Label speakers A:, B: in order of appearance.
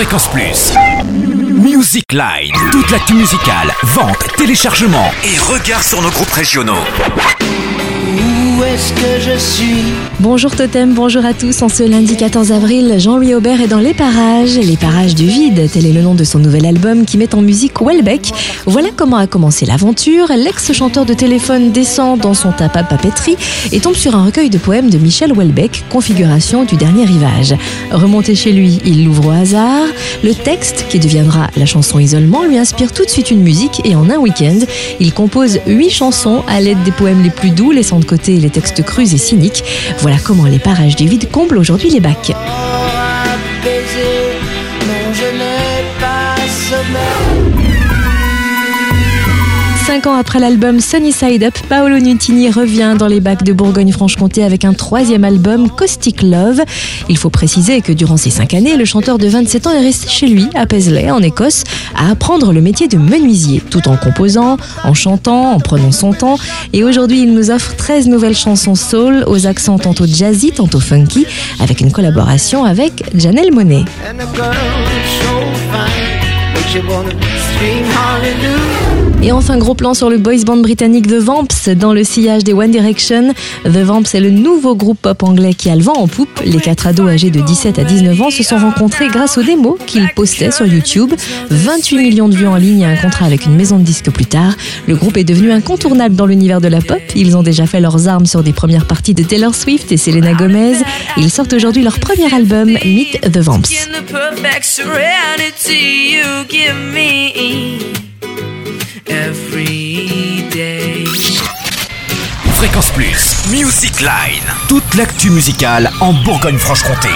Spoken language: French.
A: Fréquence Plus. Music Line. Toute l'actu musicale, vente, téléchargement et regard sur nos groupes régionaux.
B: Où est-ce que je suis?
C: Bonjour Totem, bonjour à tous. En ce lundi 14 avril, Jean-Louis Aubert est dans Les Parages, Les Parages du Vide. Tel est le nom de son nouvel album qui met en musique Welbeck. Voilà comment a commencé l'aventure. L'ex-chanteur de téléphone descend dans son tapas papeterie et tombe sur un recueil de poèmes de Michel Welbeck, configuration du dernier rivage. Remonté chez lui, il l'ouvre au hasard. Le texte, qui deviendra la chanson Isolement, lui inspire tout de suite une musique et en un week-end, il compose huit chansons à l'aide des poèmes les plus doux, laissant de côté les textes crus et cyniques. Comment les parages du vide comblent aujourd'hui les bacs. Cinq ans après l'album Sunny Side Up, Paolo Nutini revient dans les bacs de Bourgogne-Franche-Comté avec un troisième album, Caustic Love. Il faut préciser que durant ces cinq années, le chanteur de 27 ans est resté chez lui, à Paisley, en Écosse, à apprendre le métier de menuisier, tout en composant, en chantant, en prenant son temps. Et aujourd'hui, il nous offre 13 nouvelles chansons soul, aux accents tantôt jazzy, tantôt funky, avec une collaboration avec Janelle Monet. Et enfin, gros plan sur le boys band britannique The Vamps dans le sillage des One Direction. The Vamps est le nouveau groupe pop anglais qui a le vent en poupe. Les quatre ados âgés de 17 à 19 ans se sont rencontrés grâce aux démos qu'ils postaient sur YouTube. 28 millions de vues en ligne et un contrat avec une maison de disques plus tard. Le groupe est devenu incontournable dans l'univers de la pop. Ils ont déjà fait leurs armes sur des premières parties de Taylor Swift et Selena Gomez. Ils sortent aujourd'hui leur premier album, Meet the Vamps.
A: Fréquence Plus. Music Line. Toute l'actu musicale en Bourgogne-Franche-Comté.